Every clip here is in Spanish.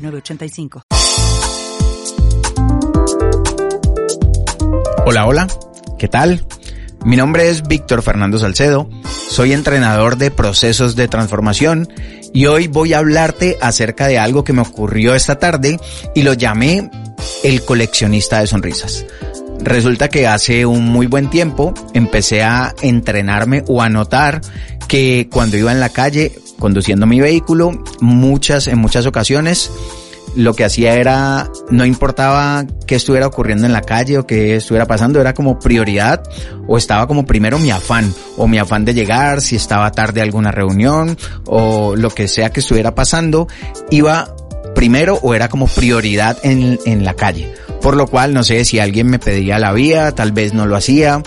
906985. Hola, hola, ¿qué tal? Mi nombre es Víctor Fernando Salcedo, soy entrenador de procesos de transformación y hoy voy a hablarte acerca de algo que me ocurrió esta tarde y lo llamé el coleccionista de sonrisas. Resulta que hace un muy buen tiempo empecé a entrenarme o a notar que cuando iba en la calle conduciendo mi vehículo, muchas, en muchas ocasiones, lo que hacía era, no importaba qué estuviera ocurriendo en la calle o qué estuviera pasando, era como prioridad o estaba como primero mi afán o mi afán de llegar, si estaba tarde a alguna reunión o lo que sea que estuviera pasando, iba primero o era como prioridad en, en la calle. Por lo cual, no sé si alguien me pedía la vía, tal vez no lo hacía.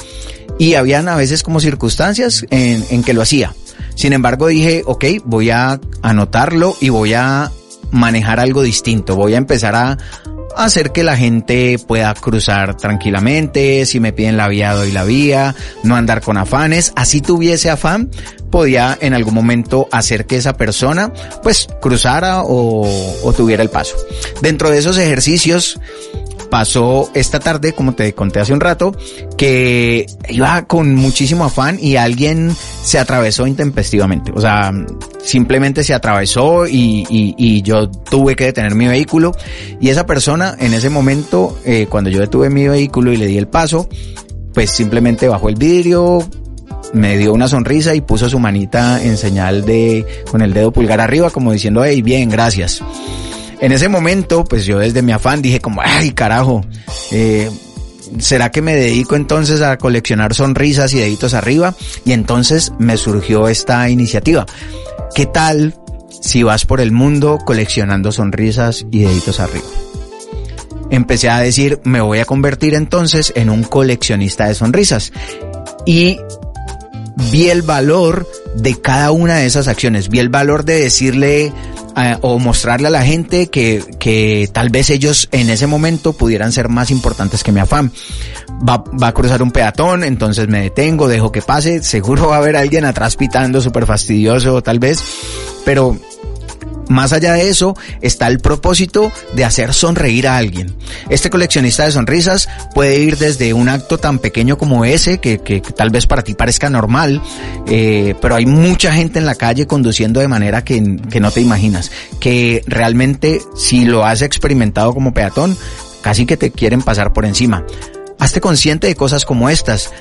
Y habían a veces como circunstancias en, en que lo hacía. Sin embargo, dije, ok, voy a anotarlo y voy a manejar algo distinto. Voy a empezar a hacer que la gente pueda cruzar tranquilamente, si me piden la vía doy la vía, no andar con afanes, así tuviese afán, podía en algún momento hacer que esa persona pues cruzara o, o tuviera el paso. Dentro de esos ejercicios pasó esta tarde, como te conté hace un rato, que iba con muchísimo afán y alguien se atravesó intempestivamente. O sea, simplemente se atravesó y, y, y yo tuve que detener mi vehículo. Y esa persona en ese momento, eh, cuando yo detuve mi vehículo y le di el paso, pues simplemente bajó el vidrio, me dio una sonrisa y puso su manita en señal de, con el dedo pulgar arriba, como diciendo, hey, bien, gracias. En ese momento, pues yo desde mi afán dije como, ay carajo, eh, ¿será que me dedico entonces a coleccionar sonrisas y deditos arriba? Y entonces me surgió esta iniciativa. ¿Qué tal si vas por el mundo coleccionando sonrisas y deditos arriba? Empecé a decir, me voy a convertir entonces en un coleccionista de sonrisas. Y vi el valor de cada una de esas acciones, vi el valor de decirle eh, o mostrarle a la gente que, que tal vez ellos en ese momento pudieran ser más importantes que mi afán. Va, va a cruzar un peatón, entonces me detengo, dejo que pase, seguro va a haber alguien atrás pitando súper fastidioso tal vez, pero más allá de eso está el propósito de hacer sonreír a alguien. Este coleccionista de sonrisas puede ir desde un acto tan pequeño como ese, que, que, tal vez para ti parezca normal, eh, pero hay mucha gente en la calle conduciendo de manera que, que no te imaginas, que realmente si lo has experimentado como peatón, casi que te quieren pasar por encima. Hazte consciente de cosas como estas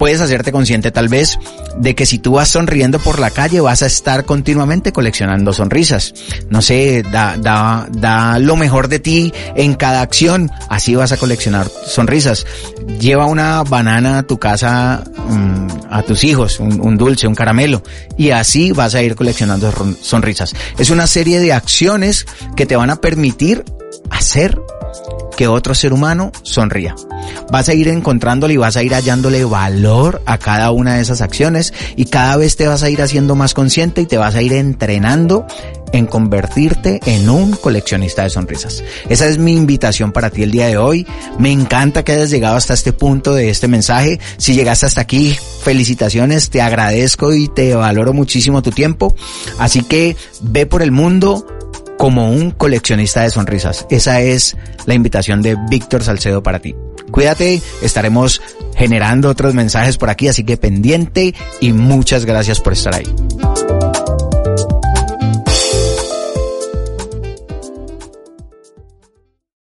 puedes hacerte consciente tal vez de que si tú vas sonriendo por la calle vas a estar continuamente coleccionando sonrisas. No sé, da, da, da lo mejor de ti en cada acción, así vas a coleccionar sonrisas. Lleva una banana a tu casa mmm, a tus hijos, un dulce, un caramelo, y así vas a ir coleccionando sonrisas. Es una serie de acciones que te van a permitir hacer que otro ser humano sonría. Vas a ir encontrándole y vas a ir hallándole valor a cada una de esas acciones y cada vez te vas a ir haciendo más consciente y te vas a ir entrenando en convertirte en un coleccionista de sonrisas. Esa es mi invitación para ti el día de hoy. Me encanta que hayas llegado hasta este punto de este mensaje. Si llegaste hasta aquí, felicitaciones, te agradezco y te valoro muchísimo tu tiempo. Así que ve por el mundo, como un coleccionista de sonrisas. Esa es la invitación de Víctor Salcedo para ti. Cuídate, estaremos generando otros mensajes por aquí, así que pendiente y muchas gracias por estar ahí.